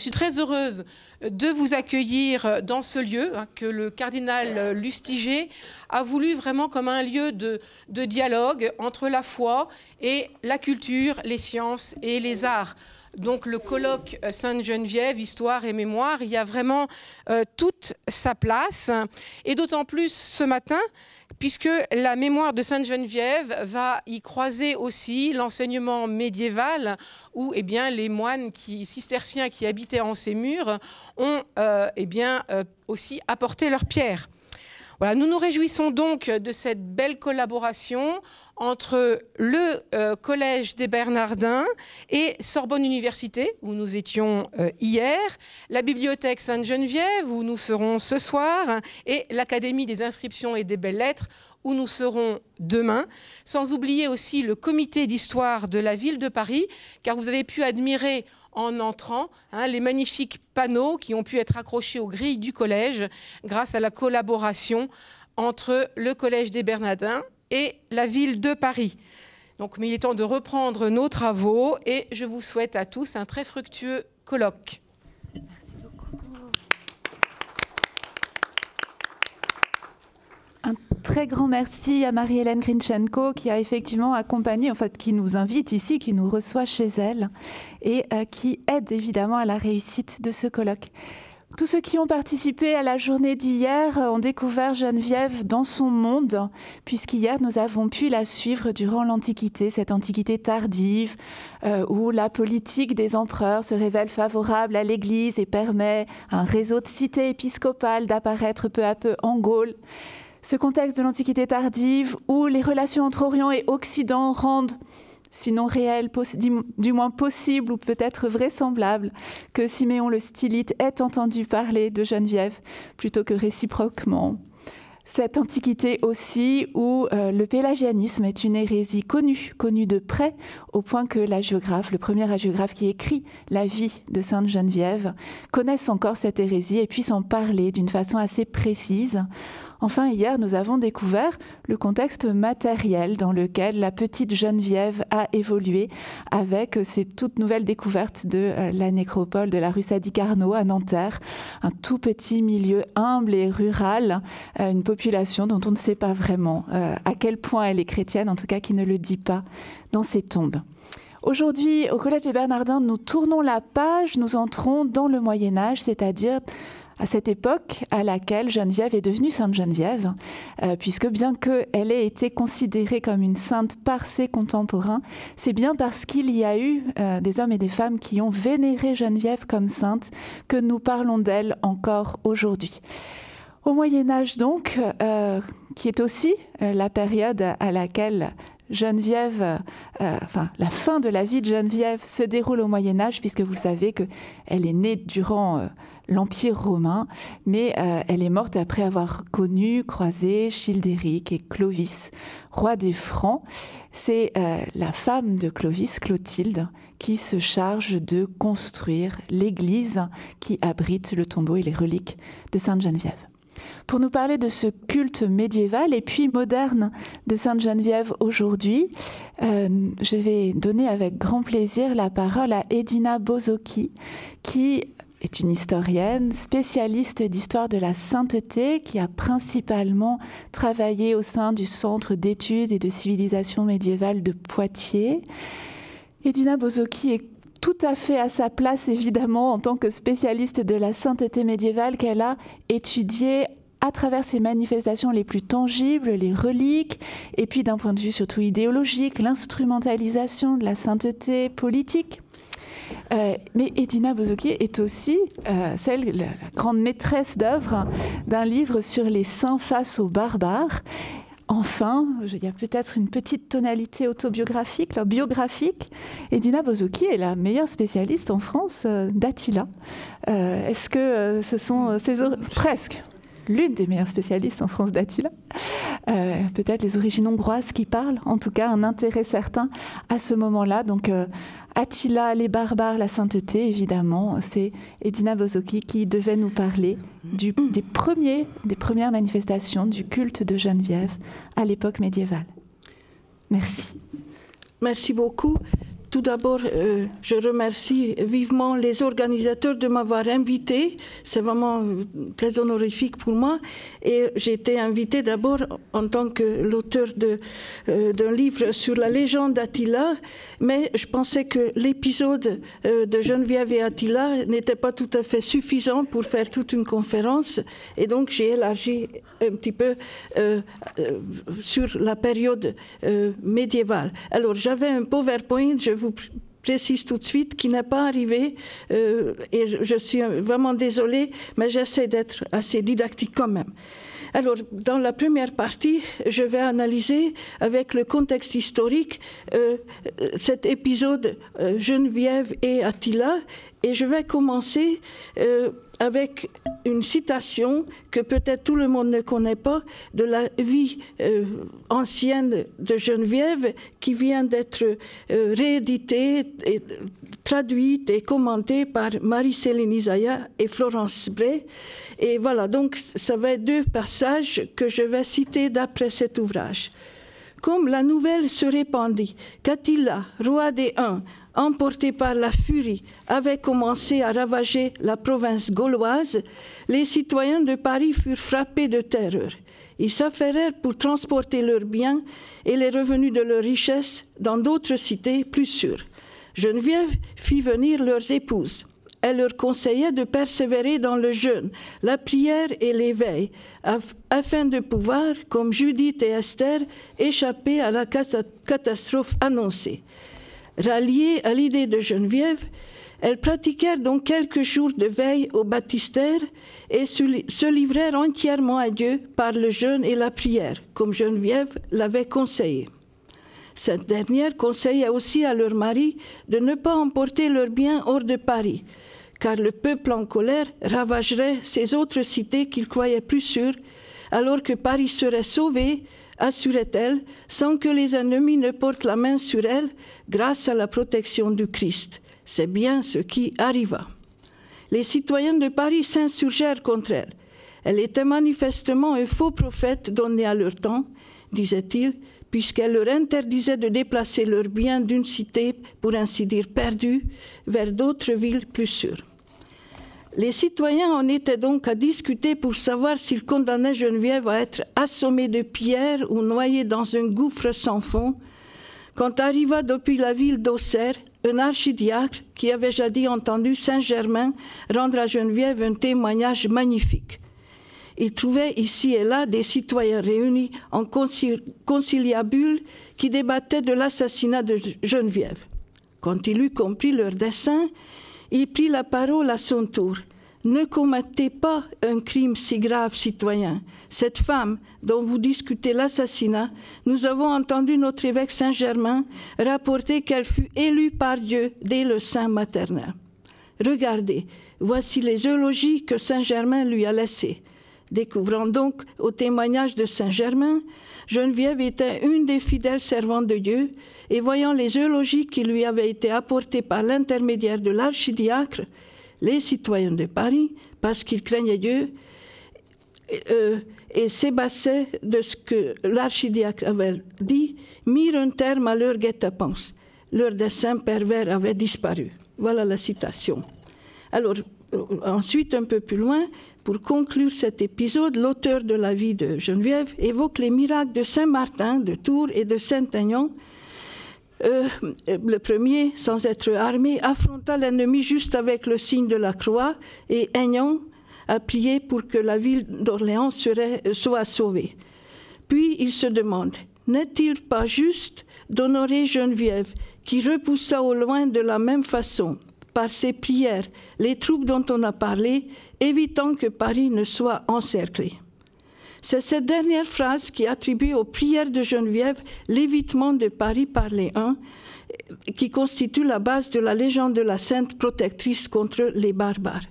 Je suis très heureuse de vous accueillir dans ce lieu hein, que le cardinal Lustiger a voulu vraiment comme un lieu de, dialogue entre la foi et la culture, les sciences et les arts. Donc le colloque Sainte-Geneviève, Histoire et Mémoire, il y a vraiment euh, toute sa place. Et d'autant plus ce matin puisque la mémoire de Sainte-Geneviève va y croiser aussi l'enseignement médiéval, où eh bien, les moines cisterciens qui habitaient en ces murs ont euh, eh bien, euh, aussi apporté leur pierre. Voilà, nous nous réjouissons donc de cette belle collaboration entre le euh, Collège des Bernardins et Sorbonne Université, où nous étions euh, hier, la Bibliothèque Sainte-Geneviève, où nous serons ce soir, et l'Académie des inscriptions et des belles-lettres, où nous serons demain, sans oublier aussi le comité d'histoire de la ville de Paris, car vous avez pu admirer en entrant hein, les magnifiques panneaux qui ont pu être accrochés aux grilles du collège grâce à la collaboration entre le Collège des Bernardins et la ville de Paris. Donc, il est temps de reprendre nos travaux et je vous souhaite à tous un très fructueux colloque. Un très grand merci à Marie-Hélène Grinchenko qui a effectivement accompagné, en fait, qui nous invite ici, qui nous reçoit chez elle et euh, qui aide évidemment à la réussite de ce colloque. Tous ceux qui ont participé à la journée d'hier ont découvert Geneviève dans son monde, puisqu'hier nous avons pu la suivre durant l'Antiquité, cette Antiquité tardive, euh, où la politique des empereurs se révèle favorable à l'Église et permet à un réseau de cités épiscopales d'apparaître peu à peu en Gaule. Ce contexte de l'Antiquité tardive, où les relations entre Orient et Occident rendent sinon réel, du moins possible ou peut-être vraisemblable, que Siméon le stylite ait entendu parler de Geneviève plutôt que réciproquement. Cette antiquité aussi où euh, le pélagianisme est une hérésie connue, connue de près, au point que la géographe, le premier hagiographe qui écrit la vie de Sainte Geneviève, connaisse encore cette hérésie et puisse en parler d'une façon assez précise Enfin, hier, nous avons découvert le contexte matériel dans lequel la petite Geneviève a évolué avec ces toutes nouvelles découvertes de euh, la nécropole de la rue Sadi Carnot à Nanterre, un tout petit milieu humble et rural, euh, une population dont on ne sait pas vraiment euh, à quel point elle est chrétienne, en tout cas qui ne le dit pas dans ses tombes. Aujourd'hui, au Collège des Bernardins, nous tournons la page, nous entrons dans le Moyen Âge, c'est-à-dire à cette époque à laquelle Geneviève est devenue Sainte Geneviève, euh, puisque bien qu'elle ait été considérée comme une sainte par ses contemporains, c'est bien parce qu'il y a eu euh, des hommes et des femmes qui ont vénéré Geneviève comme sainte que nous parlons d'elle encore aujourd'hui. Au Moyen Âge donc, euh, qui est aussi la période à laquelle Geneviève, enfin la fin de la vie de Geneviève se déroule au Moyen Âge, puisque vous savez qu'elle est née durant l'Empire romain, mais euh, elle est morte après avoir connu, croisé Childéric et Clovis, roi des Francs. C'est euh, la femme de Clovis, Clotilde, qui se charge de construire l'église qui abrite le tombeau et les reliques de Sainte Geneviève. Pour nous parler de ce culte médiéval et puis moderne de Sainte Geneviève aujourd'hui, euh, je vais donner avec grand plaisir la parole à Edina Bozoki, qui est une historienne, spécialiste d'histoire de la sainteté, qui a principalement travaillé au sein du Centre d'études et de civilisation médiévale de Poitiers. Edina Bozoki est tout à fait à sa place, évidemment, en tant que spécialiste de la sainteté médiévale qu'elle a étudiée à travers ses manifestations les plus tangibles, les reliques, et puis d'un point de vue surtout idéologique, l'instrumentalisation de la sainteté politique euh, mais Edina Bozoki est aussi euh, celle, la, grande maîtresse d'œuvre d'un livre sur les saints face aux barbares. Enfin, il y a peut-être une petite tonalité autobiographique, biographique. Edina Bozoki est la meilleure spécialiste en France euh, d'Attila. Est-ce que ce sont ces presque l'une des meilleures spécialistes en France d'Attila. Peut-être les origines hongroises qui parlent, en tout cas un intérêt certain à ce moment-là. Donc Attila, les barbares, la sainteté, évidemment, c'est Edina Bozoki qui devait nous parler des, premiers, des premières manifestations du culte de Geneviève à l'époque médiévale. Merci. Merci beaucoup. Tout d'abord, euh, je remercie vivement les organisateurs de m'avoir invité. C'est vraiment euh, très honorifique pour moi. Et j'ai été invitée d'abord en tant que l'auteur euh, d'un livre sur la légende d'Attila, mais je pensais que l'épisode de Geneviève et Attila n'était pas tout à fait suffisant pour faire toute une conférence. Et donc j'ai élargi un petit peu sur la période médiévale. Alors j'avais un PowerPoint vous précise tout de suite, qui n'est pas arrivé. Euh, et je, suis vraiment désolée, mais j'essaie d'être assez didactique quand même. Alors, dans la première partie, je vais analyser avec le contexte historique euh, cet épisode euh, Geneviève et Attila, et je vais commencer avec une citation que peut-être tout le monde ne connaît pas de la vie euh, ancienne de Geneviève qui vient d'être euh, rééditée, traduite et commentée par Marie-Céline Isaiah et Florence Bray. Et voilà, donc ça va être deux passages que je vais citer d'après cet ouvrage. Comme la nouvelle se répandit qu'Attila, roi des Huns, emporté par la furie, avait commencé à ravager la province gauloise, les citoyens de Paris furent frappés de terreur. Ils s'affairèrent pour transporter leurs biens et les revenus de leurs richesses dans d'autres cités plus sûres. Geneviève fit venir leurs épouses. Elle leur conseillait de persévérer dans le jeûne, la prière et l'éveil, afin de pouvoir, comme Judith et Esther, échapper à la catastrophe annoncée. Ralliées à l'idée de Geneviève, elles pratiquèrent donc quelques jours de veille au baptistère et se livrèrent entièrement à Dieu par le jeûne et la prière, comme Geneviève l'avait conseillé. Cette dernière conseillait aussi à leur mari de ne pas emporter leurs biens hors de Paris, car le peuple en colère ravagerait ces autres cités qu'ils croyaient plus sûres, alors que Paris serait sauvé assurait-elle, sans que les ennemis ne portent la main sur elle, grâce à la protection du Christ. C'est bien ce qui arriva. Les citoyens de Paris s'insurgèrent contre elle. Elle était manifestement un faux prophète donné à leur temps, disait-il, puisqu'elle leur interdisait de déplacer leurs biens d'une cité, pour ainsi dire perdue, vers d'autres villes plus sûres. Les citoyens en étaient donc à discuter pour savoir s'ils condamnaient Geneviève à être assommée de pierres ou noyée dans un gouffre sans fond, quand arriva depuis la ville d'Auxerre un archidiacre qui avait jadis entendu Saint-Germain rendre à Geneviève un témoignage magnifique. Il trouvait ici et là des citoyens réunis en conciliabule qui débattaient de l'assassinat de Geneviève. Quand il eut compris leur dessein, il prit la parole à son tour. Ne commettez pas un crime si grave, citoyen. Cette femme dont vous discutez l'assassinat, nous avons entendu notre évêque Saint-Germain rapporter qu'elle fut élue par Dieu dès le sein maternel. Regardez, voici les eulogies que Saint-Germain lui a laissées. Découvrant donc au témoignage de Saint-Germain, Geneviève était une des fidèles servantes de Dieu, et voyant les eulogies qui lui avaient été apportées par l'intermédiaire de l'archidiacre, les citoyens de Paris, parce qu'ils craignaient Dieu, euh, et s'ébassaient de ce que l'archidiacre avait dit, mirent un terme à leur guet-apens. Leur dessein pervers avait disparu. Voilà la citation. Alors, euh, ensuite, un peu plus loin, pour conclure cet épisode, l'auteur de la vie de Geneviève évoque les miracles de Saint Martin, de Tours et de Saint-Aignan. Euh, le premier, sans être armé, affronta l'ennemi juste avec le signe de la croix et Aignan a prié pour que la ville d'Orléans soit sauvée. Puis il se demande, n'est-il pas juste d'honorer Geneviève qui repoussa au loin de la même façon par ses prières les troupes dont on a parlé, évitant que Paris ne soit encerclé. C'est cette dernière phrase qui attribue aux prières de Geneviève l'évitement de Paris par les Huns, qui constitue la base de la légende de la sainte protectrice contre les barbares.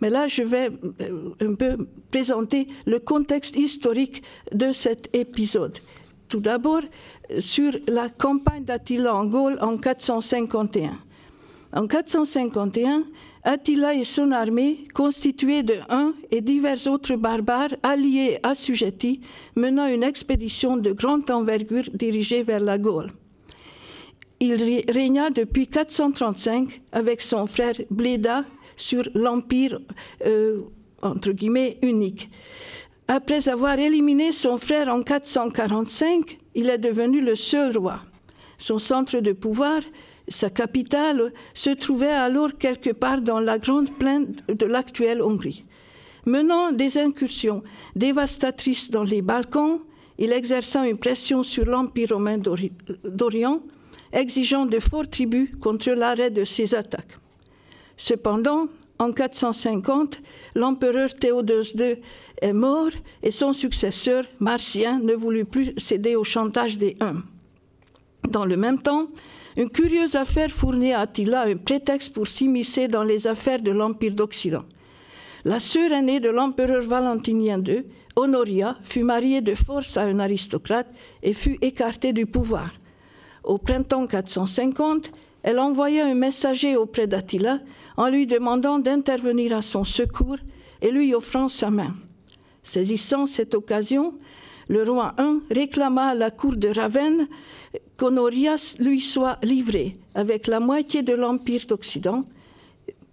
Mais là, je vais euh, un peu présenter le contexte historique de cet épisode. Tout d'abord, sur la campagne d'Attila en Gaule en 451. En 451, Attila et son armée, constituée de un et divers autres barbares alliés assujettis, mena une expédition de grande envergure dirigée vers la Gaule. il régna depuis 435 avec son frère Bléda sur l'empire euh, entre guillemets unique. Après avoir éliminé son frère en 445, il est devenu le seul roi. Son centre de pouvoir, sa capitale, se trouvait alors quelque part dans la grande plaine de l'actuelle Hongrie. Menant des incursions dévastatrices dans les Balkans, il exerça une pression sur l'Empire romain d'Orient, exigeant de forts tributs contre l'arrêt de ses attaques. Cependant, en 450, l'empereur Théodose II est mort et son successeur, Marcien, ne voulut plus céder au chantage des Huns. Dans le même temps, une curieuse affaire fournit à Attila un prétexte pour s'immiscer dans les affaires de l'Empire d'Occident. La sœur aînée de l'empereur Valentinien II, Honoria, fut mariée de force à un aristocrate et fut écartée du pouvoir. Au printemps 450, elle envoya un messager auprès d'Attila en lui demandant d'intervenir à son secours et lui offrant sa main. Saisissant cette occasion, le roi I réclama à la cour de Ravenne qu'Honorias lui soit livré avec la moitié de l'Empire d'Occident,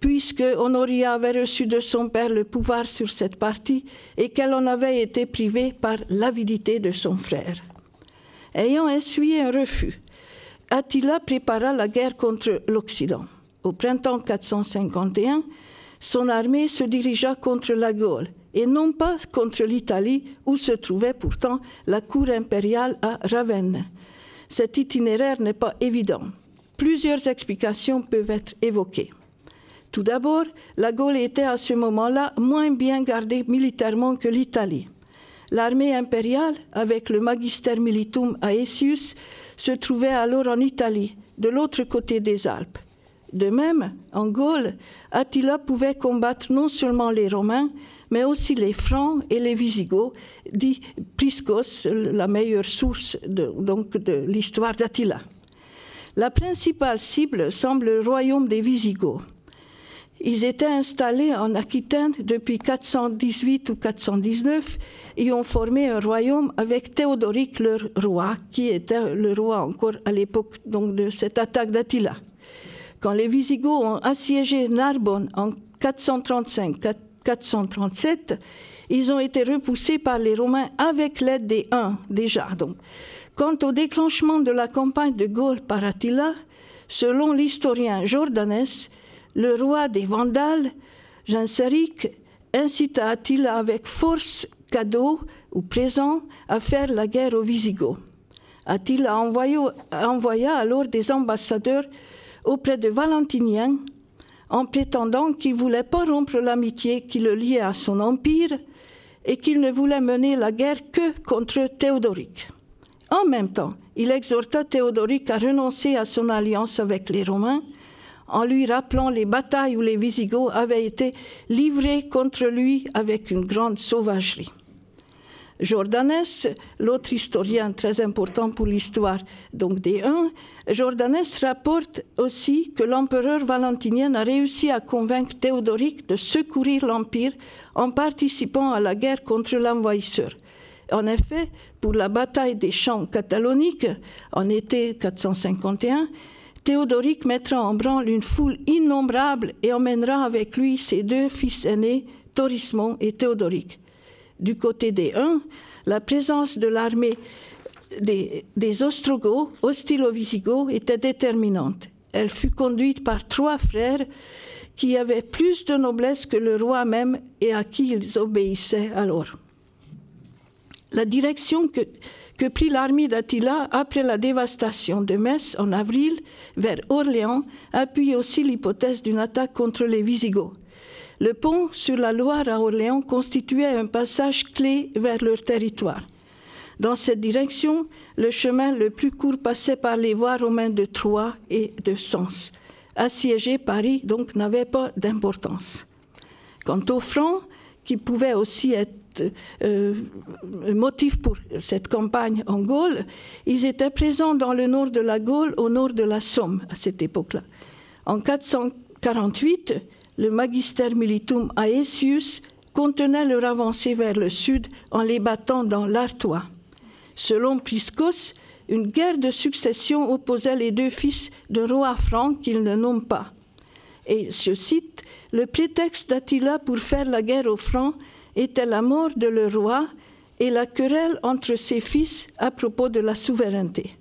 puisque Honoria avait reçu de son père le pouvoir sur cette partie et qu'elle en avait été privée par l'avidité de son frère. Ayant essuyé un refus, Attila prépara la guerre contre l'Occident. Au printemps 451, son armée se dirigea contre la Gaule et non pas contre l'Italie où se trouvait pourtant la cour impériale à Ravenne. Cet itinéraire n'est pas évident. Plusieurs explications peuvent être évoquées. Tout d'abord, la Gaule était à ce moment-là moins bien gardée militairement que l'Italie. L'armée impériale, avec le Magister Militum Aesius, se trouvait alors en Italie, de l'autre côté des Alpes. De même, en Gaule, Attila pouvait combattre non seulement les Romains, mais aussi les Francs et les Visigoths, dit Priscos, la meilleure source de, de l'histoire d'Attila. La principale cible semble le royaume des Visigoths. Ils étaient installés en Aquitaine depuis 418 ou 419 et ont formé un royaume avec Théodoric leur roi, qui était le roi encore à l'époque de cette attaque d'Attila. Quand les Visigoths ont assiégé Narbonne en 435-437, ils ont été repoussés par les Romains avec l'aide des Huns déjà. Donc. Quant au déclenchement de la campagne de Gaule par Attila, selon l'historien Jordanès, le roi des Vandales, Genseric, incita Attila avec force, cadeaux ou présents à faire la guerre aux Visigoths. Attila envoya alors des ambassadeurs auprès de Valentinien en prétendant qu'il ne voulait pas rompre l'amitié qui le liait à son empire et qu'il ne voulait mener la guerre que contre Théodoric. En même temps, il exhorta Théodoric à renoncer à son alliance avec les Romains en lui rappelant les batailles où les Visigoths avaient été livrés contre lui avec une grande sauvagerie. Jordanès, l'autre historien très important pour l'histoire donc des Huns, Jordanès rapporte aussi que l'empereur valentinien a réussi à convaincre Théodoric de secourir l'Empire en participant à la guerre contre l'envahisseur. En effet, pour la bataille des champs cataloniques en été 451, Théodoric mettra en branle une foule innombrable et emmènera avec lui ses deux fils aînés, Torismond et Théodoric. Du côté des Huns, la présence de l'armée des, Ostrogoths, hostiles aux Visigoths, était déterminante. Elle fut conduite par trois frères qui avaient plus de noblesse que le roi même et à qui ils obéissaient alors. La direction que, que prit l'armée d'Attila après la dévastation de Metz en avril vers Orléans appuie aussi l'hypothèse d'une attaque contre les Visigoths. Le pont sur la Loire à Orléans constituait un passage clé vers leur territoire. Dans cette direction, le chemin le plus court passait par les voies romaines de Troyes et de Sens. Assiéger Paris, donc, n'avait pas d'importance. Quant aux Francs, qui pouvaient aussi être euh, motif pour cette campagne en Gaule, ils étaient présents dans le nord de la Gaule, au nord de la Somme, à cette époque-là. En 448, le Magister Militum Aesius contenait leur avancée vers le sud en les battant dans l'Artois. Selon Priscos, une guerre de succession opposait les deux fils d'un roi franc qu'il ne nomme pas. Et je cite, le prétexte d'Attila pour faire la guerre aux Francs était la mort de leur roi et la querelle entre ses fils à propos de la souveraineté.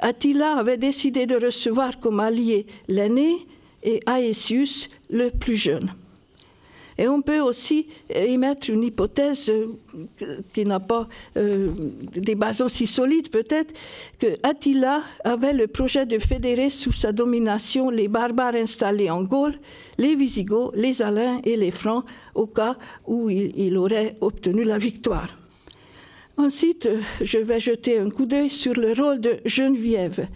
Attila avait décidé de recevoir comme allié l'aîné et Aesius le plus jeune. Et on peut aussi émettre une hypothèse euh, qui n'a pas euh, des bases aussi solides peut-être, que Attila avait le projet de fédérer sous sa domination les barbares installés en Gaule, les Visigoths, les Alains et les Francs, au cas où il aurait obtenu la victoire. Ensuite, je vais jeter un coup d'œil sur le rôle de Geneviève.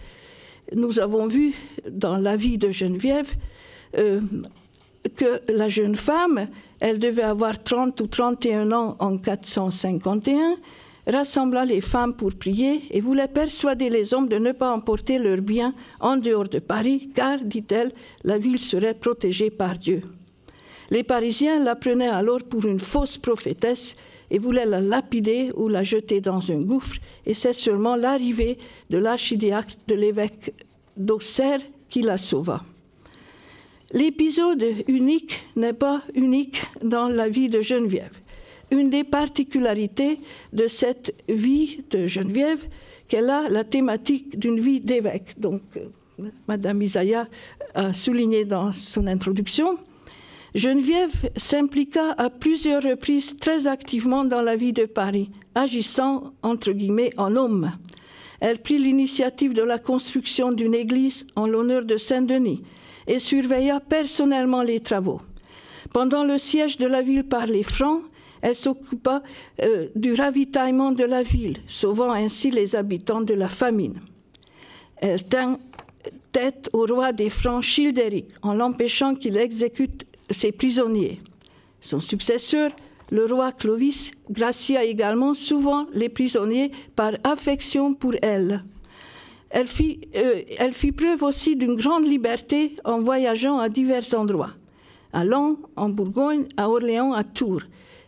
Nous avons vu dans la vie de Geneviève euh, que la jeune femme, elle devait avoir 30 ou 31 ans en 451, rassembla les femmes pour prier et voulait persuader les hommes de ne pas emporter leurs biens en dehors de Paris, car, dit-elle, la ville serait protégée par Dieu. Les Parisiens la prenaient alors pour une fausse prophétesse et voulaient la lapider ou la jeter dans un gouffre, et c'est seulement l'arrivée de l'archidiacre de l'évêque d'Auxerre qui la sauva. L'épisode unique n'est pas unique dans la vie de Geneviève. Une des particularités de cette vie de Geneviève, qu'elle a la thématique d'une vie d'évêque. Donc, euh, Madame Isaiah a souligné dans son introduction. Geneviève s'impliqua à plusieurs reprises très activement dans la vie de Paris, agissant entre guillemets en homme. Elle prit l'initiative de la construction d'une église en l'honneur de Saint-Denis et surveilla personnellement les travaux. Pendant le siège de la ville par les Francs, elle s'occupa euh, du ravitaillement de la ville, sauvant ainsi les habitants de la famine. Elle tint tête au roi des Francs Childéric en l'empêchant qu'il exécute ses prisonniers. Son successeur, le roi Clovis, gracia également souvent les prisonniers par affection pour elle. Elle fit, euh, preuve aussi d'une grande liberté en voyageant à divers endroits, à Lens, en Bourgogne, à Orléans, à Tours.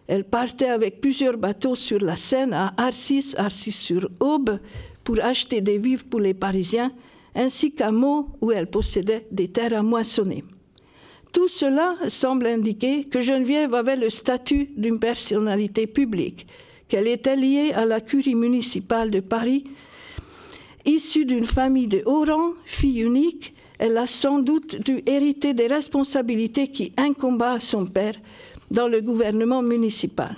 Elle partait avec plusieurs bateaux sur la Seine à Arcis, Arcis-sur-Aube, pour acheter des vivres pour les Parisiens, ainsi qu'à Meaux, où elle possédait des terres à moissonner. Tout cela semble indiquer que Geneviève avait le statut d'une personnalité publique, qu'elle était liée à la curie municipale de Paris Issue d'une famille de haut rang, fille unique, elle a sans doute dû hériter des responsabilités qui incombaient à son père dans le gouvernement municipal.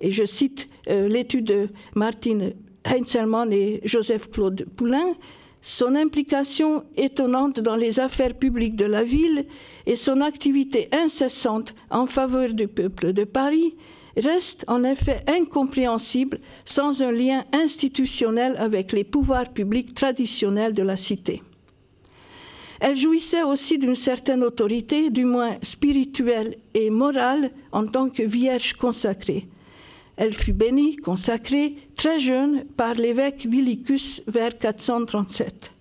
Et je cite euh, l'étude de Martine Heinzelmann et Joseph-Claude Poulain, son implication étonnante dans les affaires publiques de la ville et son activité incessante en faveur du peuple de Paris reste en effet incompréhensible sans un lien institutionnel avec les pouvoirs publics traditionnels de la cité. Elle jouissait aussi d'une certaine autorité, du moins spirituelle et morale, en tant que vierge consacrée. Elle fut bénie, consacrée, très jeune, par l'évêque Villicus vers 437.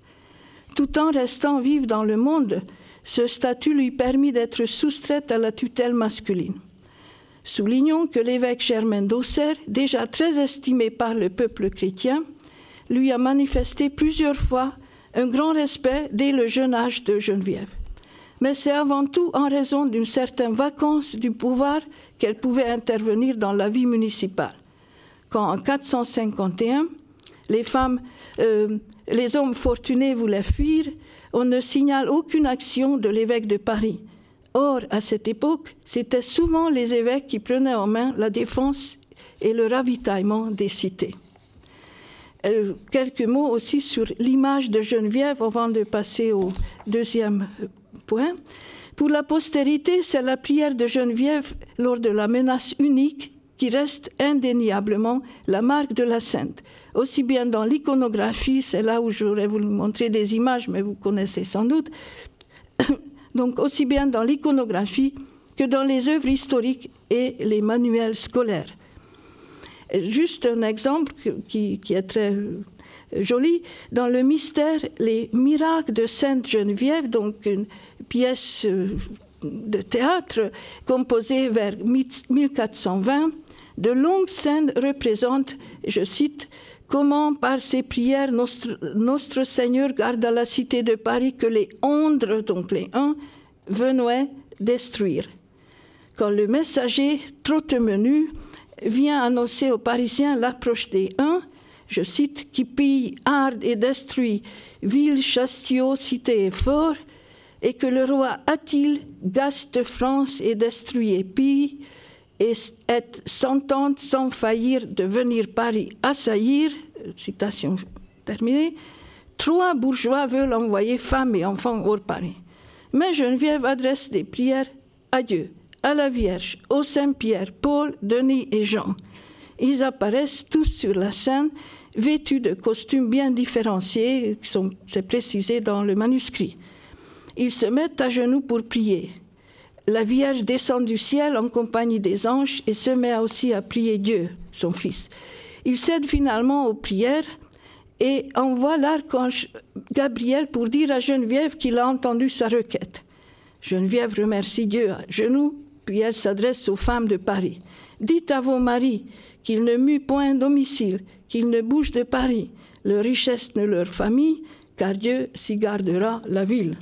Tout en restant vive dans le monde, ce statut lui permit d'être soustraite à la tutelle masculine. Soulignons que l'évêque Germain d'Auxerre, déjà très estimé par le peuple chrétien, lui a manifesté plusieurs fois un grand respect dès le jeune âge de Geneviève. Mais c'est avant tout en raison d'une certaine vacance du pouvoir qu'elle pouvait intervenir dans la vie municipale. Quand en 451, les femmes, euh, les hommes fortunés voulaient fuir, on ne signale aucune action de l'évêque de Paris. Or, à cette époque, c'était souvent les évêques qui prenaient en main la défense et le ravitaillement des cités. Euh, quelques mots aussi sur l'image de Geneviève avant de passer au deuxième point. Pour la postérité, c'est la prière de Geneviève lors de la menace unique qui reste indéniablement la marque de la sainte. Aussi bien dans l'iconographie, c'est là où j'aurais voulu montrer des images, mais vous connaissez sans doute, donc aussi bien dans l'iconographie que dans les œuvres historiques et les manuels scolaires. Juste un exemple qui, est très euh, joli. Dans le mystère, les miracles de Sainte Geneviève, donc une pièce euh, de théâtre composée vers 1420, de longues scènes représentent, je cite, comment par ses prières notre, Seigneur garde à la cité de Paris que les ondres, donc les uns, venaient détruire. Quand le messager, trop menu, vient annoncer aux Parisiens l'approche des uns, je cite, qui pille, harde et détruit ville, chastio, cité et fort, et que le roi Attile gaste France et détruit et pille, et est s'entendre sans faillir de venir Paris assaillir, citation terminée, trois bourgeois veulent envoyer femmes et enfants hors Paris. Mais Geneviève adresse des prières à Dieu, à la Vierge, au Saint-Pierre, Paul, Denis et Jean. Ils apparaissent tous sur la scène, vêtus de costumes bien différenciés, c'est précisé dans le manuscrit. Ils se mettent à genoux pour prier la Vierge descend du ciel en compagnie des anges et se met aussi à prier Dieu, son Fils. Il cède finalement aux prières et envoie l'archange Gabriel pour dire à Geneviève qu'il a entendu sa requête. Geneviève remercie Dieu à genoux, puis elle s'adresse aux femmes de Paris. Dites à vos maris qu'ils ne muent point domicile, qu'ils ne bougent de Paris, leur richesse ne leur famille, car Dieu s'y gardera la ville.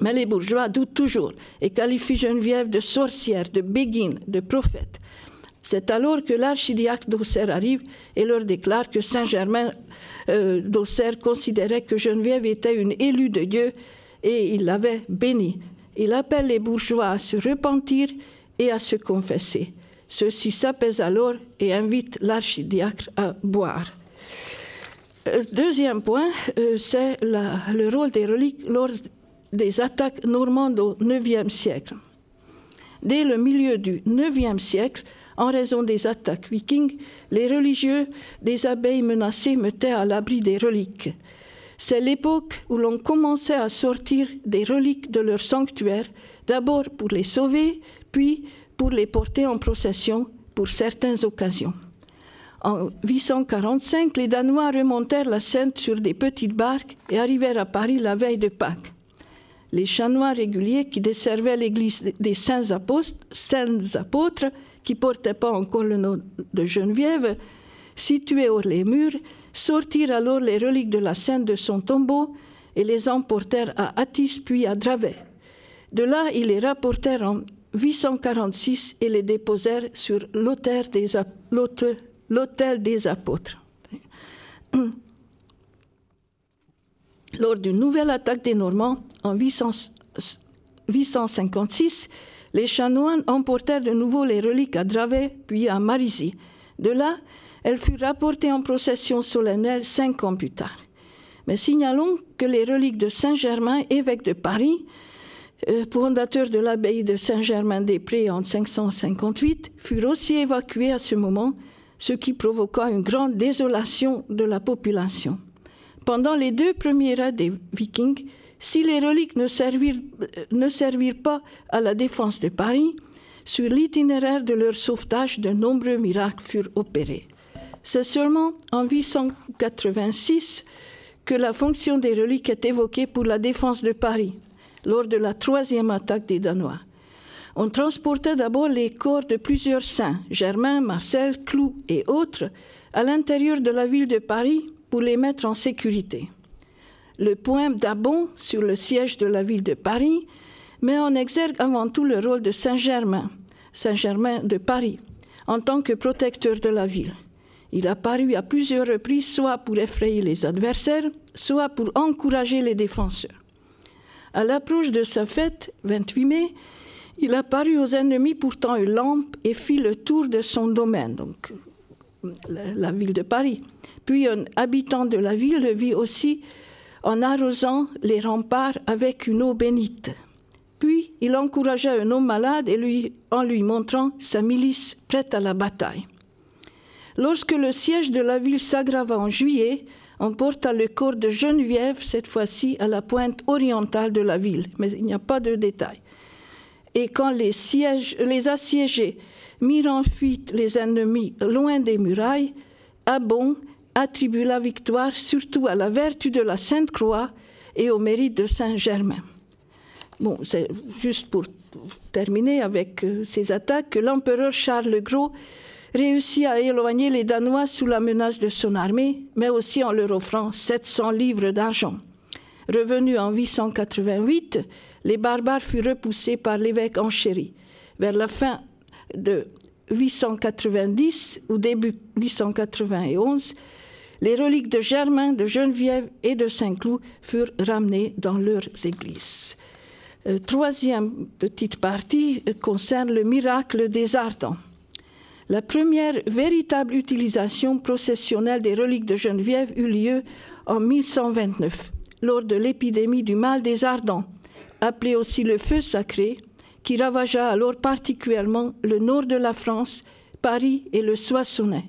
Mais les bourgeois doutent toujours et qualifient Geneviève de sorcière, de béguine, de prophète. C'est alors que l'archidiacre d'Auxerre arrive et leur déclare que Saint-Germain euh, d'Auxerre considérait que Geneviève était une élue de Dieu et il l'avait bénie. Il appelle les bourgeois à se repentir et à se confesser. Ceux-ci s'apaisent alors et invitent l'archidiacre à boire. Euh, deuxième point, euh, c'est le rôle des reliques lors des attaques normandes au IXe siècle. Dès le milieu du IXe siècle, en raison des attaques vikings, les religieux des abbayes menacées mettaient à l'abri des reliques. C'est l'époque où l'on commençait à sortir des reliques de leur sanctuaire, d'abord pour les sauver, puis pour les porter en procession pour certaines occasions. En 845, les Danois remontèrent la Seine sur des petites barques et arrivèrent à Paris la veille de Pâques les chanois réguliers qui desservaient l'église des saints apôtres, saints apôtres qui portaient pas encore le nom de Geneviève, situés hors les murs, sortirent alors les reliques de la sainte de son tombeau et les emportèrent à Athis puis à Dravet. De là, ils les rapportèrent en 846 et les déposèrent sur l'autel des, apôtres. Lors d'une nouvelle attaque des Normands en 856, les chanoines emportèrent de nouveau les reliques à Dravet puis à Marisy. De là, elles furent rapportées en procession solennelle cinq ans plus tard. Mais signalons que les reliques de Saint-Germain, évêque de Paris, fondateur de l'abbaye de Saint-Germain-des-Prés en 558, furent aussi évacuées à ce moment, ce qui provoqua une grande désolation de la population. Pendant les deux premiers raids des Vikings, si les reliques ne servirent, ne servirent pas à la défense de Paris, sur l'itinéraire de leur sauvetage, de nombreux miracles furent opérés. C'est seulement en 886 que la fonction des reliques est évoquée pour la défense de Paris, lors de la troisième attaque des Danois. On transportait d'abord les corps de plusieurs saints, Germain, Marcel, Clou et autres, à l'intérieur de la ville de Paris pour les mettre en sécurité. Le point d'Abon sur le siège de la ville de Paris met en exergue avant tout le rôle de Saint-Germain, Saint-Germain de Paris, en tant que protecteur de la ville. Il a paru à plusieurs reprises soit pour effrayer les adversaires, soit pour encourager les défenseurs. À l'approche de sa fête, 28 mai, il apparut aux ennemis pourtant une lampe et fit le tour de son domaine, donc la ville de Paris. Puis un habitant de la ville le vit aussi en arrosant les remparts avec une eau bénite. Puis il encouragea un homme malade et lui, en lui montrant sa milice prête à la bataille. Lorsque le siège de la ville s'aggrava en juillet, on porta le corps de Geneviève, cette fois-ci à la pointe orientale de la ville, mais il n'y a pas de détails. Et quand les, sièges, les assiégés mirent en fuite les ennemis loin des murailles, Abon attribue la victoire surtout à la vertu de la Sainte Croix et au mérite de Saint Germain. Bon, c'est juste pour terminer avec euh, ces attaques que l'empereur Charles le Gros réussit à éloigner les Danois sous la menace de son armée, mais aussi en leur offrant 700 livres d'argent. Revenus en 888, les barbares furent repoussés par l'évêque Enchéri. Vers la fin de 890 ou début 891, les reliques de Germain, de Geneviève et de Saint-Cloud furent ramenées dans leurs églises. Euh, troisième petite partie concerne le miracle des Ardents. La première véritable utilisation processionnelle des reliques de Geneviève eut lieu en 1129, lors de l'épidémie du mal des Ardents, appelée aussi le feu sacré, qui ravagea alors particulièrement le nord de la France, Paris et le Soissonnais,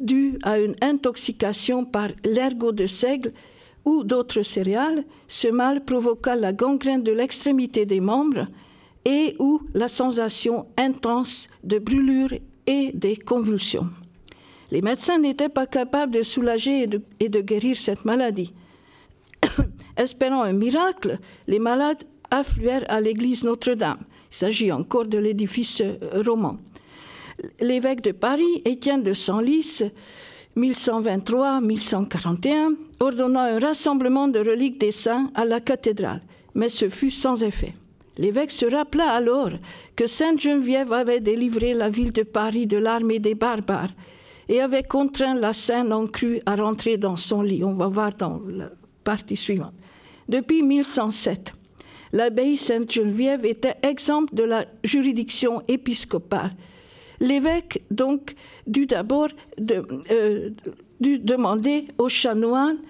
due à une intoxication par l'ergot de seigle ou d'autres céréales, ce mal provoqua la gangrène de l'extrémité des membres et ou la sensation intense de brûlure et des convulsions. Les médecins n'étaient pas capables de soulager et de, guérir cette maladie. Espérant un miracle, les malades affluèrent à l'église Notre-Dame. Il s'agit encore de l'édifice euh, roman. L'évêque de Paris, Étienne de Senlis, 1123-1141, ordonna un rassemblement de reliques des saints à la cathédrale, mais ce fut sans effet. L'évêque se rappela alors que Sainte Geneviève avait délivré la ville de Paris de l'armée des barbares et avait contraint la Sainte en crue à rentrer dans son lit. On va voir dans la partie suivante. Depuis 1107, l'abbaye Sainte-Geneviève était exempte de la juridiction épiscopale. L'évêque, donc, dut d'abord euh, demander aux chanoines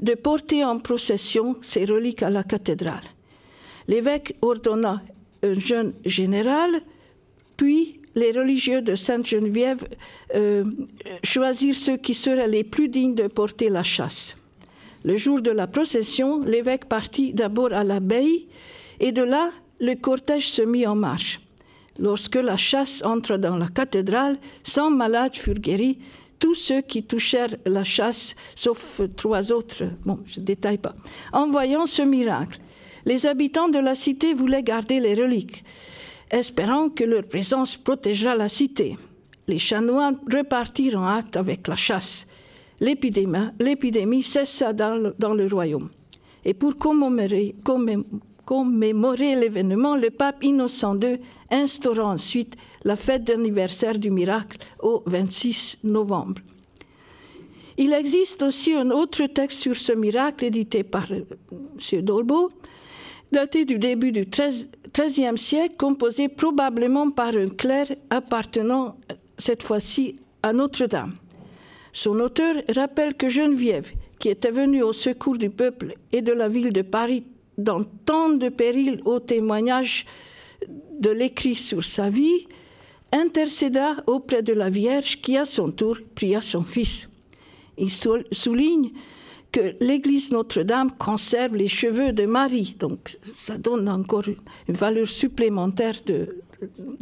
de porter en procession ses reliques à la cathédrale. L'évêque ordonna un jeûne général, puis les religieux de Sainte-Geneviève euh, choisirent ceux qui seraient les plus dignes de porter la chasse. Le jour de la procession, l'évêque partit d'abord à l'abbaye et de là, le cortège se mit en marche. Lorsque la chasse entre dans la cathédrale, cent malades furent guéris, tous ceux qui touchèrent la chasse, sauf trois autres, bon, je ne détaille pas. En voyant ce miracle, les habitants de la cité voulaient garder les reliques, espérant que leur présence protégera la cité. Les chanoines repartirent en hâte avec la chasse l'épidémie cessa dans le, royaume. Et pour commémorer, commémorer l'événement, le pape Innocent II instaura ensuite la fête d'anniversaire du miracle au 26 novembre. Il existe aussi un autre texte sur ce miracle édité par euh, M. Dolbeau, daté du début du XIIIe siècle, composé probablement par un clerc appartenant cette fois-ci à Notre-Dame. Son auteur rappelle que Geneviève, qui était venue au secours du peuple et de la ville de Paris dans tant de périls au témoignage de l'écrit sur sa vie, intercéda auprès de la Vierge qui, à son tour, pria son fils. Il souligne que l'Église Notre-Dame conserve les cheveux de Marie, donc ça donne encore une valeur supplémentaire de,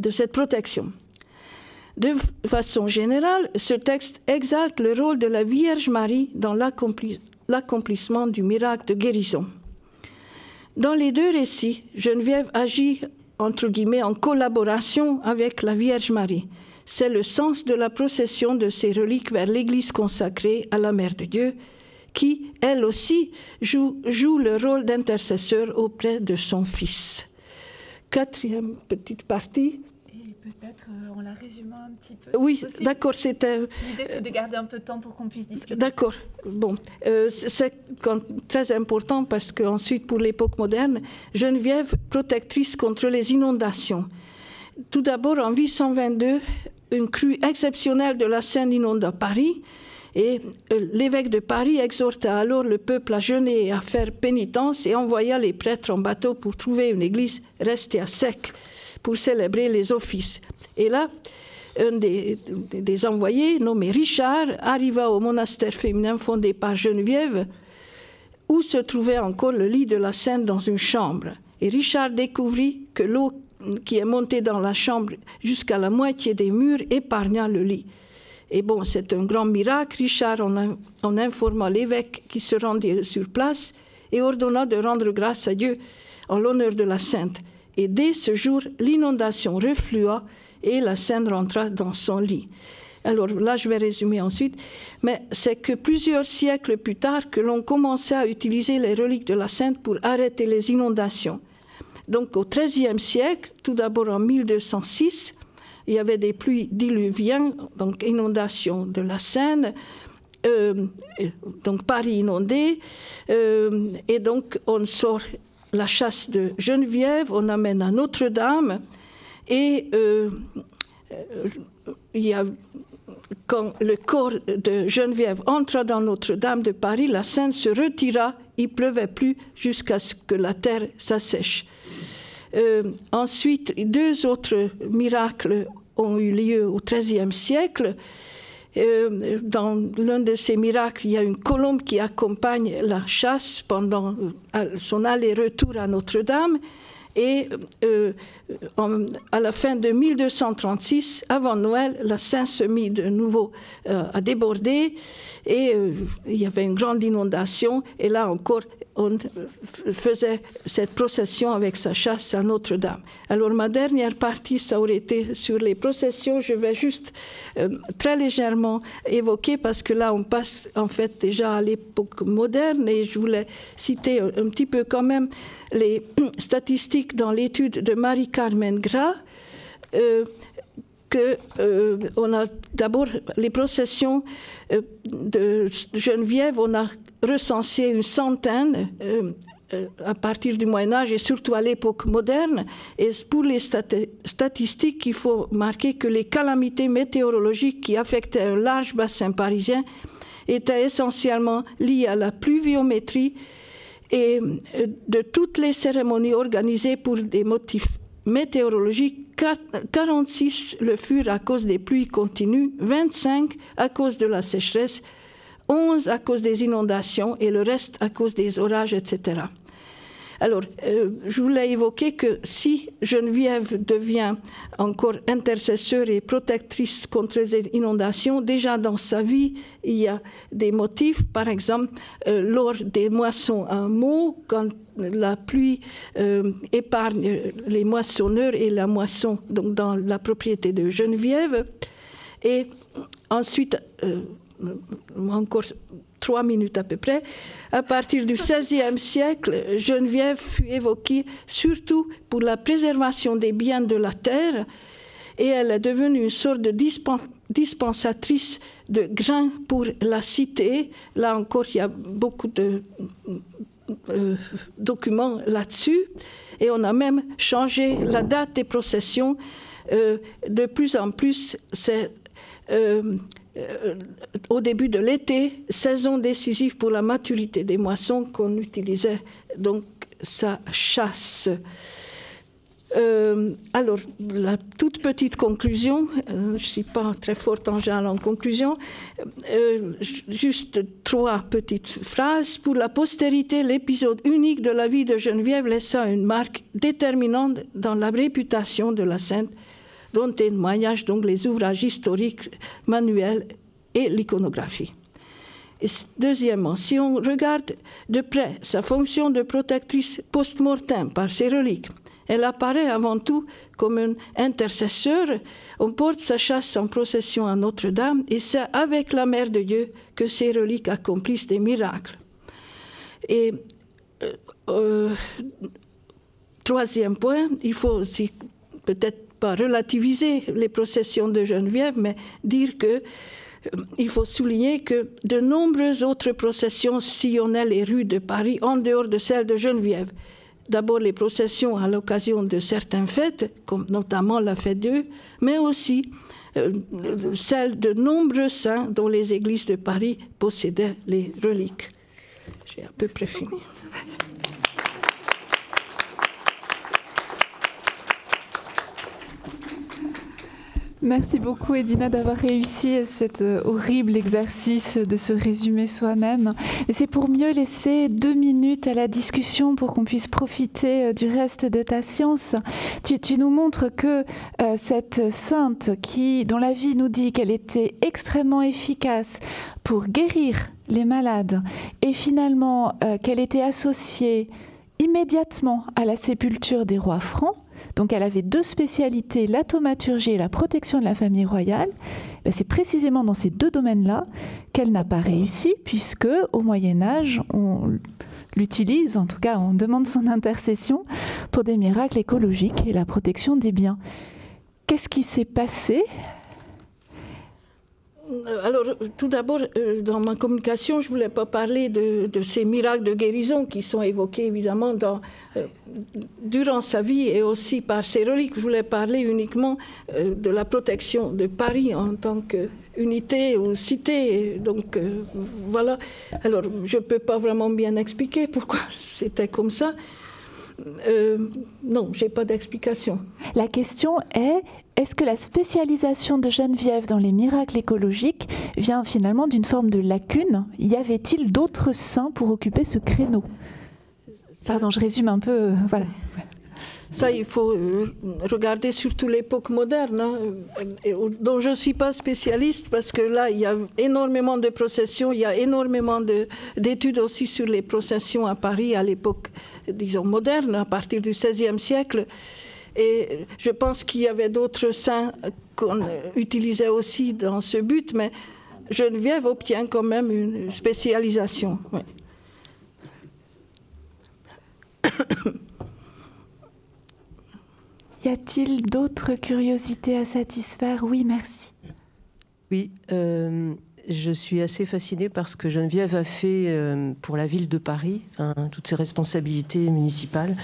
cette protection. De façon générale, ce texte exalte le rôle de la Vierge Marie dans l'accomplissement du miracle de guérison. Dans les deux récits, Geneviève agit entre en collaboration avec la Vierge Marie. C'est le sens de la procession de ces reliques vers l'Église consacrée à la Mère de Dieu, qui, elle aussi, joue, joue le rôle d'intercesseur auprès de son Fils. Quatrième petite partie, Peut-être en euh, la résumant un petit peu. Oui, d'accord, c'était. L'idée, c'est de garder un peu de temps pour qu'on puisse discuter. D'accord, bon. Euh, c'est très important parce qu'ensuite, pour l'époque moderne, Geneviève, protectrice contre les inondations. Tout d'abord, en 822, une crue exceptionnelle de la Seine inonda Paris. Et euh, l'évêque de Paris exhorta alors le peuple à jeûner et à faire pénitence et envoya les prêtres en bateau pour trouver une église restée à sec pour célébrer les offices. Et là, un des, envoyés, nommé Richard, arriva au monastère féminin fondé par Geneviève, où se trouvait encore le lit de la Sainte dans une chambre. Et Richard découvrit que l'eau qui est montée dans la chambre jusqu'à la moitié des murs épargna le lit. Et bon, c'est un grand miracle. Richard en, informa l'évêque qui se rendit sur place et ordonna de rendre grâce à Dieu en l'honneur de la Sainte. Et dès ce jour, l'inondation reflua et la Seine rentra dans son lit. Alors là, je vais résumer ensuite. Mais c'est que plusieurs siècles plus tard que l'on commençait à utiliser les reliques de la Sainte pour arrêter les inondations. Donc au XIIIe siècle, tout d'abord en 1206, il y avait des pluies diluviennes, donc inondations de la Seine, euh, donc Paris inondé, euh, et donc on sort la chasse de Geneviève, on amène à Notre-Dame, et euh, quand le corps de Geneviève entra dans Notre-Dame de Paris, la Seine se retira, il pleuvait plus jusqu'à ce que la terre s'assèche. Euh, ensuite, deux autres miracles ont eu lieu au XIIIe siècle. Euh, dans l'un de ces miracles, il y a une colombe qui accompagne la chasse pendant euh, son aller-retour à Notre-Dame. Et à la fin de 1236, avant Noël, la Seine se mit de nouveau à déborder et il y avait une grande inondation. Et là encore, on faisait cette procession avec sa chasse à Notre-Dame. Alors ma dernière partie, ça aurait été sur les processions. Je vais juste euh, très légèrement évoquer parce que là, on passe en fait déjà à l'époque moderne et je voulais citer un, petit peu quand même les statistiques dans l'étude de Marie-Carmen Gras. Euh, que euh, on a d'abord les processions de Geneviève, on a recensé une centaine euh, euh, à partir du Moyen Âge et surtout à l'époque moderne. Et pour les statistiques, il faut marquer que les calamités météorologiques qui affectaient un large bassin parisien étaient essentiellement liées à la pluviométrie et euh, de toutes les cérémonies organisées pour des motifs météorologiques, 46 le furent à cause des pluies continues, 25 à cause de la sécheresse 11 à cause des inondations et le reste à cause des orages, etc. Alors, euh, je voulais évoquer que si Geneviève devient encore intercesseur et protectrice contre les inondations, déjà dans sa vie, il y a des motifs, par exemple, euh, lors des moissons un mot, quand la pluie euh, épargne les moissonneurs et la moisson donc dans la propriété de Geneviève. Et ensuite, encore trois minutes à peu près, à partir du XVIe siècle, Geneviève fut évoquée surtout pour la préservation des biens de la terre et elle est devenue une sorte de dispensatrice de grains pour la cité. Là encore, il y a beaucoup de euh, documents là-dessus. Et on a même changé la date des processions. Euh, de plus en plus, c'est euh, au début de l'été, saison décisive pour la maturité des moissons, qu'on utilisait donc sa chasse. Euh, alors, la toute petite conclusion, euh, je ne suis pas très forte en général en conclusion, juste trois petites phrases. Pour la postérité, l'épisode unique de la vie de Geneviève laissa une marque déterminante dans la réputation de la sainte dont témoignage donc les ouvrages historiques, manuels et l'iconographie. deuxièmement, si on regarde de près sa fonction de protectrice post-mortem par ses reliques, elle apparaît avant tout comme un intercesseur. On porte sa chasse en procession à Notre-Dame et c'est avec la Mère de Dieu que ces reliques accomplissent des miracles. Et euh, euh, troisième point, il faut aussi peut-être pas relativiser les processions de Geneviève, mais dire que euh, il faut souligner que de nombreuses autres processions sillonnaient les rues de Paris en dehors de celles de Geneviève. D'abord les processions à l'occasion de certaines fêtes, comme notamment la fête d'eux, mais aussi euh, celles de nombreux saints dont les églises de Paris possédaient les reliques. J'ai à peu près fini. Merci beaucoup Edina d'avoir réussi cet euh, horrible exercice de se résumer soi-même. Et c'est pour mieux laisser deux minutes à la discussion pour qu'on puisse profiter euh, du reste de ta science. Tu, nous montres que euh, cette sainte qui, dont la vie nous dit qu'elle était extrêmement efficace pour guérir les malades et finalement qu'elle était associée immédiatement à la sépulture des rois francs, donc elle avait deux spécialités, la thaumaturgie et la protection de la famille royale. ben, c'est précisément dans ces deux domaines-là qu'elle n'a pas réussi, puisque au Moyen Âge, on l'utilise, en tout cas on demande son intercession pour des miracles écologiques et la protection des biens. Qu'est-ce qui s'est passé alors, tout d'abord, euh, dans ma communication, je ne voulais pas parler de, ces miracles de guérison qui sont évoqués évidemment euh, durant sa vie et aussi par ses reliques. Je voulais parler uniquement de la protection de Paris en tant qu'unité ou cité. Donc, voilà. Alors, je ne peux pas vraiment bien expliquer pourquoi c'était comme ça. non, je n'ai pas d'explication. La question est est-ce que la spécialisation de Geneviève dans les miracles écologiques vient finalement d'une forme de lacune? Y avait-il d'autres saints pour occuper ce créneau? Pardon, je résume un peu. Euh, voilà. Ça, il faut euh, regarder surtout l'époque moderne, hein, dont je ne suis pas spécialiste, parce que là, il y a énormément de processions, il y a énormément d'études aussi sur les processions à Paris à l'époque, disons, moderne, à partir du XVIe siècle. Et je pense qu'il y avait d'autres saints qu'on utilisait aussi dans ce but, mais Geneviève obtient quand même une spécialisation. y a-t-il d'autres curiosités à satisfaire? Oui, merci. Oui, euh, je suis assez fascinée par ce que Geneviève a fait euh, pour la ville de Paris, toutes ses responsabilités municipales.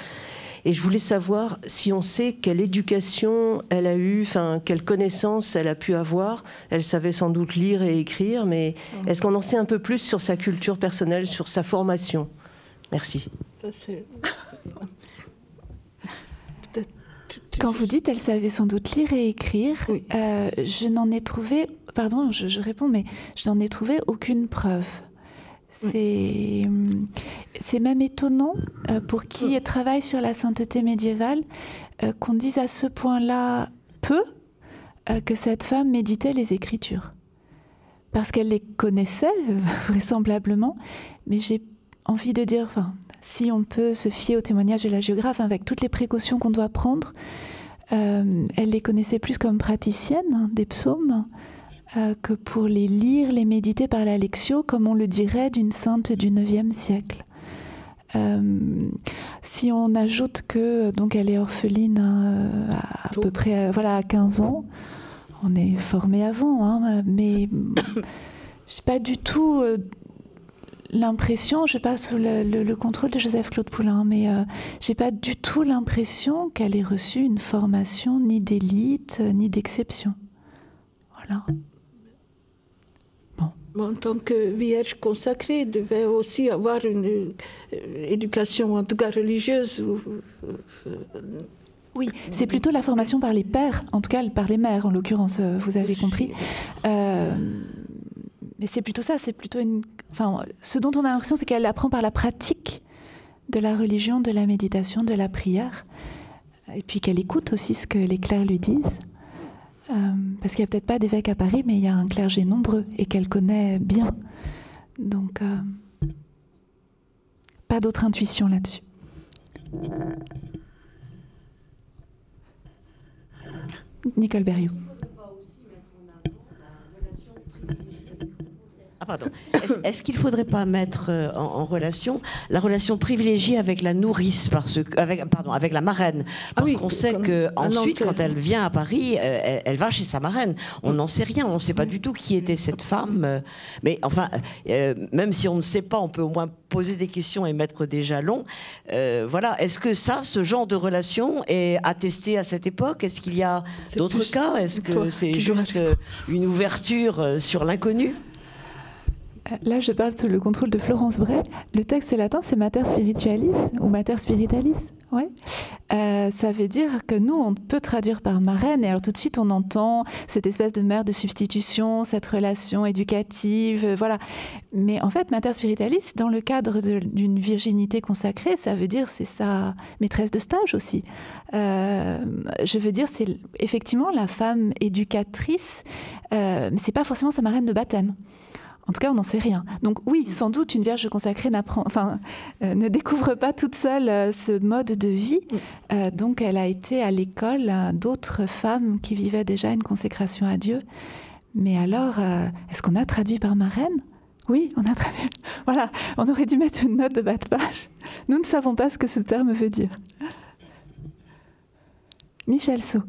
Et je voulais savoir si on sait quelle éducation elle a eue, enfin, quelle connaissance elle a pu avoir. Elle savait sans doute lire et écrire, mais est-ce qu'on en sait un peu plus sur sa culture personnelle, sur sa formation? Merci. Quand vous dites elle savait sans doute lire et écrire, euh, je n'en ai trouvé, pardon, je, je réponds, mais je n'en ai trouvé aucune preuve. C'est même étonnant euh, pour qui travaille sur la sainteté médiévale euh, qu'on dise à ce point-là peu euh, que cette femme méditait les Écritures. Parce qu'elle les connaissait, vraisemblablement, mais j'ai envie de dire, enfin, si on peut se fier au témoignage de la géographe avec toutes les précautions qu'on doit prendre, elle les connaissait plus comme praticienne hein, des psaumes euh, que pour les lire, les méditer par la lectio, comme on le dirait d'une sainte du IXe siècle. Euh, si on ajoute que donc elle est orpheline hein, à, peu près euh, voilà à 15 ans, on est formé avant, hein, mais j'ai pas du tout l'impression, je parle sous le, contrôle de Joseph Claude Poulain, mais j'ai pas du tout l'impression qu'elle ait reçu une formation ni d'élite ni d'exception. En tant que vierge consacrée, devait aussi avoir une euh, éducation, en tout cas religieuse. oui, c'est plutôt la formation par les pères, en tout cas par les mères en l'occurrence, euh, vous avez compris. Euh, mais c'est plutôt ça, c'est plutôt une. Enfin, ce dont on a l'impression, c'est qu'elle apprend par la pratique de la religion, de la méditation, de la prière, et puis qu'elle écoute aussi ce que les clercs lui disent. Euh, parce qu'il n'y a peut-être pas d'évêque à Paris, mais il y a un clergé nombreux et qu'elle connaît bien. Donc, euh, pas d'autre intuition là-dessus. Nicole Berriot. Ah, pardon. Est-ce, qu'il ne faudrait pas mettre euh, en, relation la relation privilégiée avec la nourrice, parce que, avec, pardon, avec la marraine? Ah Parce qu'on sait qu'ensuite, quand elle vient à Paris, euh, elle, va chez sa marraine. On n'en sait rien, on ne sait pas du tout qui était cette femme. Euh, mais enfin, même si on ne sait pas, on peut au moins poser des questions et mettre des jalons. voilà. Est-ce que ça, ce genre de relation est attesté à cette époque? Est-ce qu'il y a d'autres cas? Est-ce que c'est juste une ouverture sur l'inconnu? Là, je parle sous le contrôle de Florence Bray. Le texte latin, c'est Mater Spiritualis ou Mater Spiritualis. Ouais. Euh, ça veut dire que nous, on peut traduire par marraine, et alors tout de suite, on entend cette espèce de mère de substitution, cette relation éducative, euh, voilà. Mais en fait, Mater Spiritualis, dans le cadre d'une virginité consacrée, ça veut dire c'est sa maîtresse de stage aussi. Euh, je veux dire, c'est effectivement la femme éducatrice, mais c'est pas forcément sa marraine de baptême. En tout cas, on n'en sait rien. Donc oui, sans doute, une vierge consacrée enfin, euh, ne découvre pas toute seule euh, ce mode de vie. Euh, donc elle a été à l'école d'autres femmes qui vivaient déjà une consécration à Dieu. Mais alors, euh, est-ce qu'on a traduit par marraine? Oui, on a traduit. Voilà, on aurait dû mettre une note de bas de page. Nous ne savons pas ce que ce terme veut dire. Michel Saut.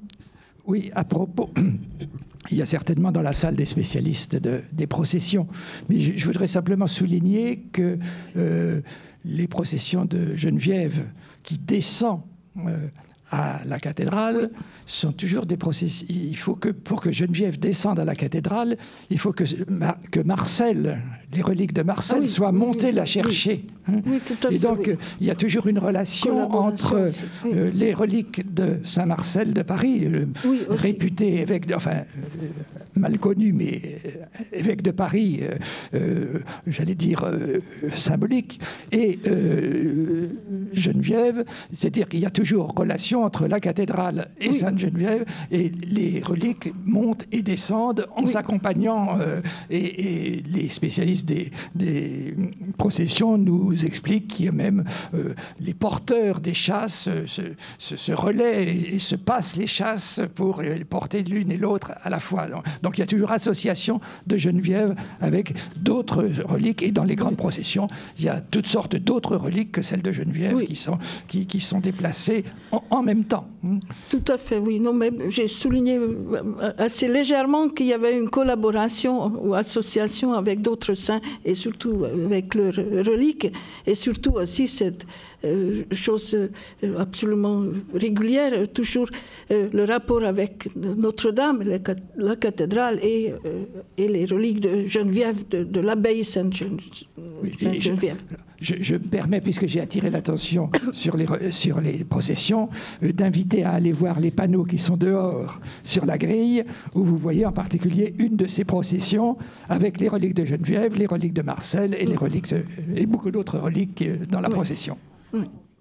Oui, à propos, il y a certainement dans la salle des spécialistes des processions, mais je, voudrais simplement souligner que euh, les processions de Geneviève qui descend euh, à la cathédrale sont toujours des processus. Il faut que pour que Geneviève descende à la cathédrale, il faut que, que Marcel, les reliques de Marcel, ah soient montées la chercher. Hein. Et donc il y a toujours une relation entre euh, les reliques de Saint Marcel de Paris, réputé évêque, enfin euh, mal connu, mais euh, évêque de Paris, j'allais dire symbolique, et Geneviève, c'est-à-dire qu'il y a toujours relation entre la cathédrale et Sainte-Geneviève, et les reliques montent et descendent en s'accompagnant, euh, et, les spécialistes des, des, processions nous expliquent qu'il y a même euh, les porteurs des chasses se, se, relaient et, se passent les chasses pour porter l'une et l'autre à la fois. Donc il y a toujours association de Geneviève avec d'autres reliques, et dans les grandes processions, il y a toutes sortes d'autres reliques que celles de Geneviève qui, sont, qui, qui sont déplacées en, en même temps. Hmm. Tout à fait, oui. Non, mais j'ai souligné euh, assez légèrement qu'il y avait une collaboration ou association avec d'autres saints et surtout avec leurs reliques et surtout aussi cette euh, chose euh, absolument régulière, toujours le rapport avec Notre-Dame, la, cathédrale et, et, les reliques de Geneviève, de, l'abbaye Sainte-Geneviève. je, me permets, puisque j'ai attiré l'attention sur les, sur les processions, d'inviter à aller voir les panneaux qui sont dehors sur la grille, où vous voyez en particulier une de ces processions avec les reliques de Geneviève, les reliques de Marcel et, les reliques et beaucoup d'autres reliques dans la procession. 嗯。